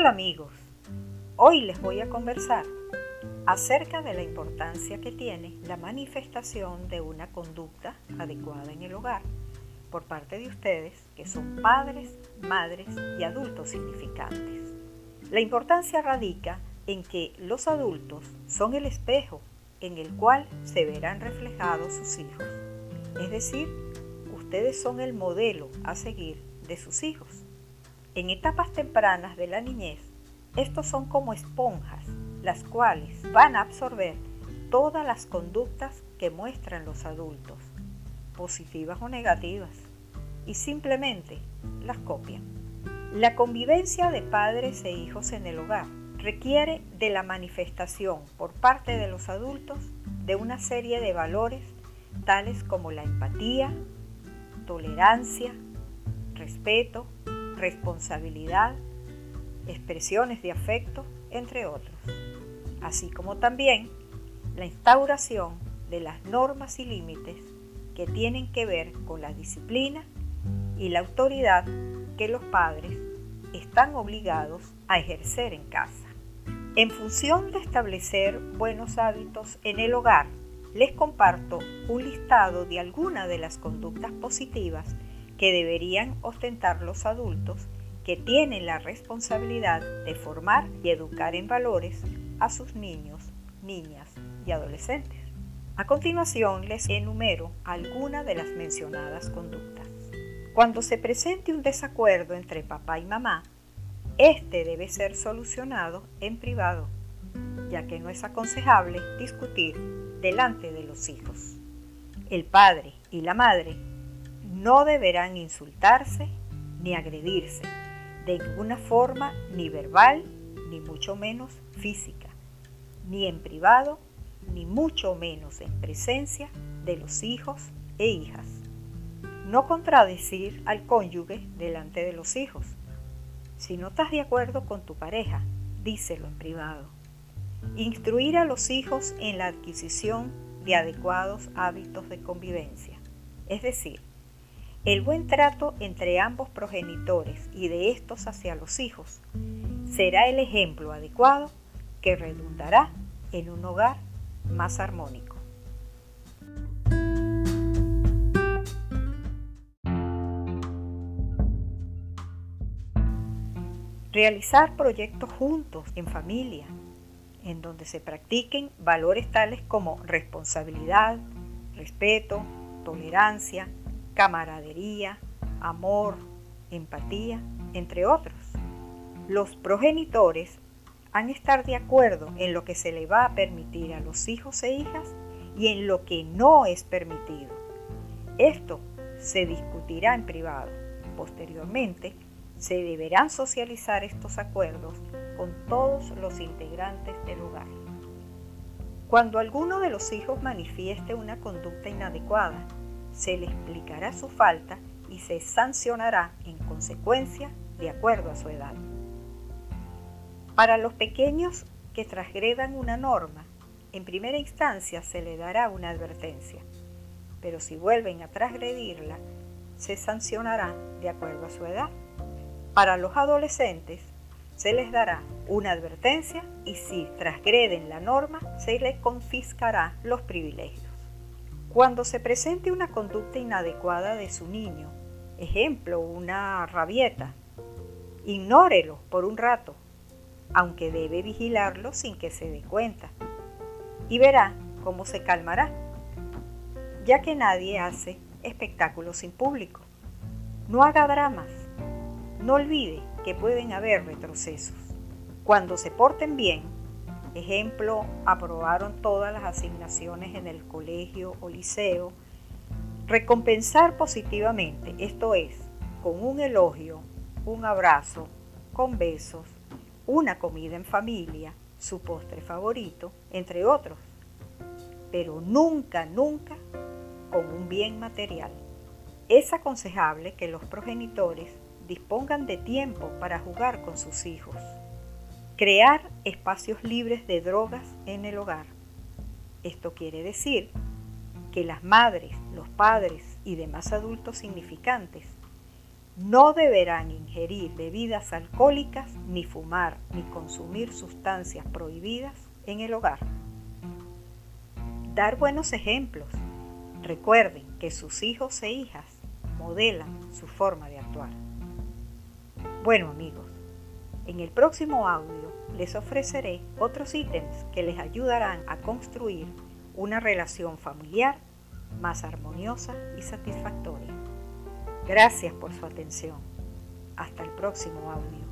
Hola amigos, hoy les voy a conversar acerca de la importancia que tiene la manifestación de una conducta adecuada en el hogar por parte de ustedes que son padres, madres y adultos significantes. La importancia radica en que los adultos son el espejo en el cual se verán reflejados sus hijos. Es decir, ustedes son el modelo a seguir de sus hijos. En etapas tempranas de la niñez, estos son como esponjas, las cuales van a absorber todas las conductas que muestran los adultos, positivas o negativas, y simplemente las copian. La convivencia de padres e hijos en el hogar requiere de la manifestación por parte de los adultos de una serie de valores tales como la empatía, tolerancia, respeto, responsabilidad, expresiones de afecto, entre otros, así como también la instauración de las normas y límites que tienen que ver con la disciplina y la autoridad que los padres están obligados a ejercer en casa. En función de establecer buenos hábitos en el hogar, les comparto un listado de algunas de las conductas positivas que deberían ostentar los adultos que tienen la responsabilidad de formar y educar en valores a sus niños, niñas y adolescentes. A continuación les enumero algunas de las mencionadas conductas. Cuando se presente un desacuerdo entre papá y mamá, este debe ser solucionado en privado, ya que no es aconsejable discutir delante de los hijos. El padre y la madre no deberán insultarse ni agredirse de ninguna forma, ni verbal, ni mucho menos física, ni en privado, ni mucho menos en presencia de los hijos e hijas. No contradecir al cónyuge delante de los hijos si no estás de acuerdo con tu pareja, díselo en privado. Instruir a los hijos en la adquisición de adecuados hábitos de convivencia. Es decir, el buen trato entre ambos progenitores y de estos hacia los hijos será el ejemplo adecuado que redundará en un hogar más armónico. Realizar proyectos juntos, en familia, en donde se practiquen valores tales como responsabilidad, respeto, tolerancia, camaradería, amor, empatía, entre otros. Los progenitores han de estar de acuerdo en lo que se le va a permitir a los hijos e hijas y en lo que no es permitido. Esto se discutirá en privado. Posteriormente, se deberán socializar estos acuerdos con todos los integrantes del hogar. Cuando alguno de los hijos manifieste una conducta inadecuada, se le explicará su falta y se sancionará en consecuencia de acuerdo a su edad. Para los pequeños que transgredan una norma, en primera instancia se le dará una advertencia, pero si vuelven a transgredirla, se sancionará de acuerdo a su edad. Para los adolescentes se les dará una advertencia y si transgreden la norma se les confiscará los privilegios. Cuando se presente una conducta inadecuada de su niño, ejemplo, una rabieta, ignórelo por un rato, aunque debe vigilarlo sin que se dé cuenta, y verá cómo se calmará, ya que nadie hace espectáculos sin público. No haga dramas, no olvide que pueden haber retrocesos. Cuando se porten bien, ejemplo, aprobaron todas las asignaciones en el colegio o liceo, recompensar positivamente, esto es, con un elogio, un abrazo, con besos, una comida en familia, su postre favorito, entre otros, pero nunca, nunca con un bien material. Es aconsejable que los progenitores dispongan de tiempo para jugar con sus hijos. Crear espacios libres de drogas en el hogar. Esto quiere decir que las madres, los padres y demás adultos significantes no deberán ingerir bebidas alcohólicas, ni fumar, ni consumir sustancias prohibidas en el hogar. Dar buenos ejemplos. Recuerden que sus hijos e hijas modelan su forma de actuar. Bueno amigos, en el próximo audio les ofreceré otros ítems que les ayudarán a construir una relación familiar más armoniosa y satisfactoria. Gracias por su atención. Hasta el próximo audio.